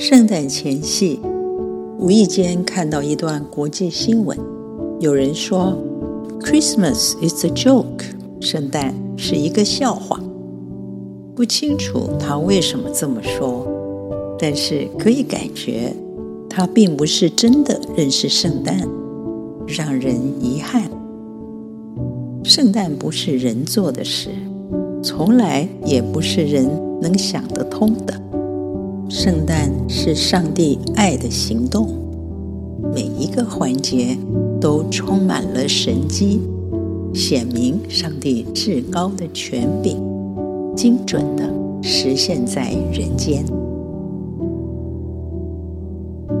圣诞前夕，无意间看到一段国际新闻，有人说 “Christmas is a joke”，圣诞是一个笑话。不清楚他为什么这么说，但是可以感觉他并不是真的认识圣诞，让人遗憾。圣诞不是人做的事，从来也不是人能想得通的。圣诞是上帝爱的行动，每一个环节都充满了神机，显明上帝至高的权柄，精准地实现在人间。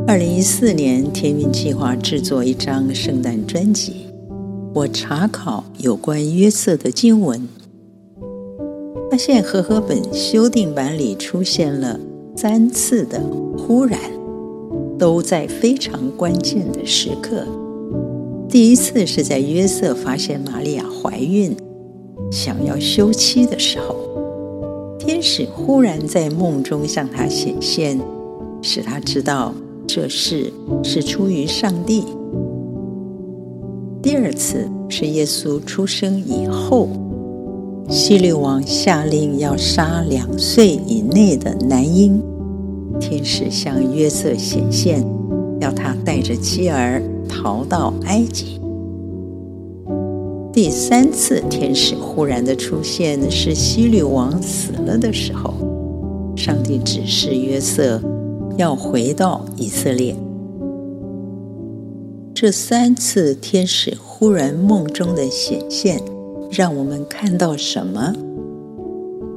二零一四年，天韵计划制作一张圣诞专辑，我查考有关约瑟的经文，发现和合本修订版里出现了。三次的忽然，都在非常关键的时刻。第一次是在约瑟发现玛利亚怀孕，想要休妻的时候，天使忽然在梦中向他显现，使他知道这事是出于上帝。第二次是耶稣出生以后，希律王下令要杀两岁以内的男婴。天使向约瑟显现，要他带着妻儿逃到埃及。第三次天使忽然的出现是希律王死了的时候，上帝指示约瑟要回到以色列。这三次天使忽然梦中的显现，让我们看到什么？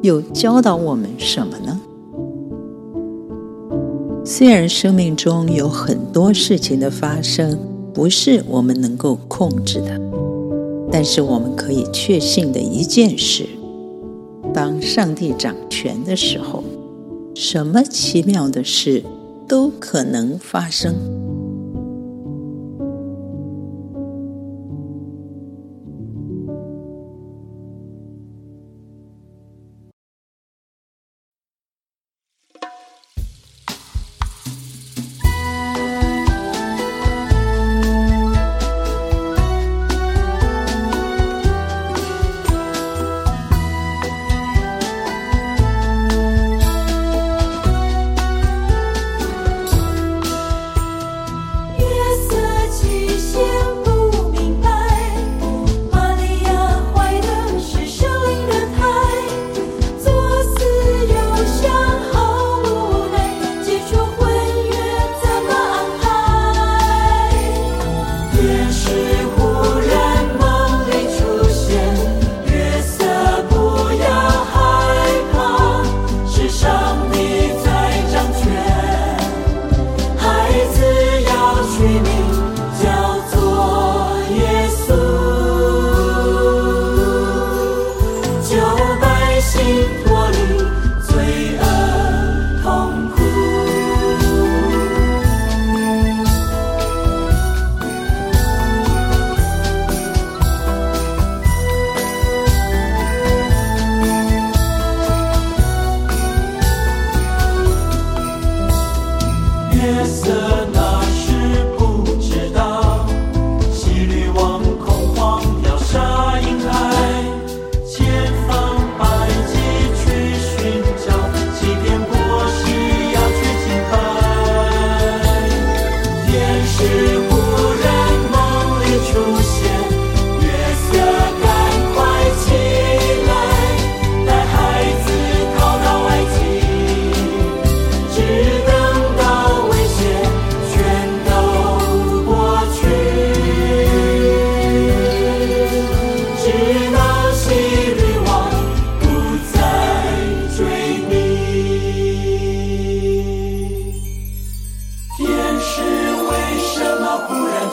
又教导我们什么呢？虽然生命中有很多事情的发生不是我们能够控制的，但是我们可以确信的一件事：当上帝掌权的时候，什么奇妙的事都可能发生。Jesus.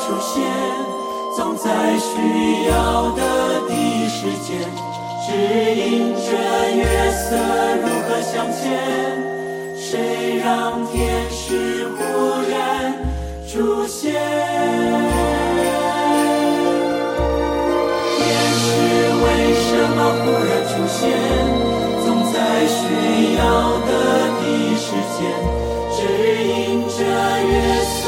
出现，总在需要的第一时间，指引着月色如何向前。谁让天使忽然出现？天使为什么忽然出现？总在需要的第一时间指引着月。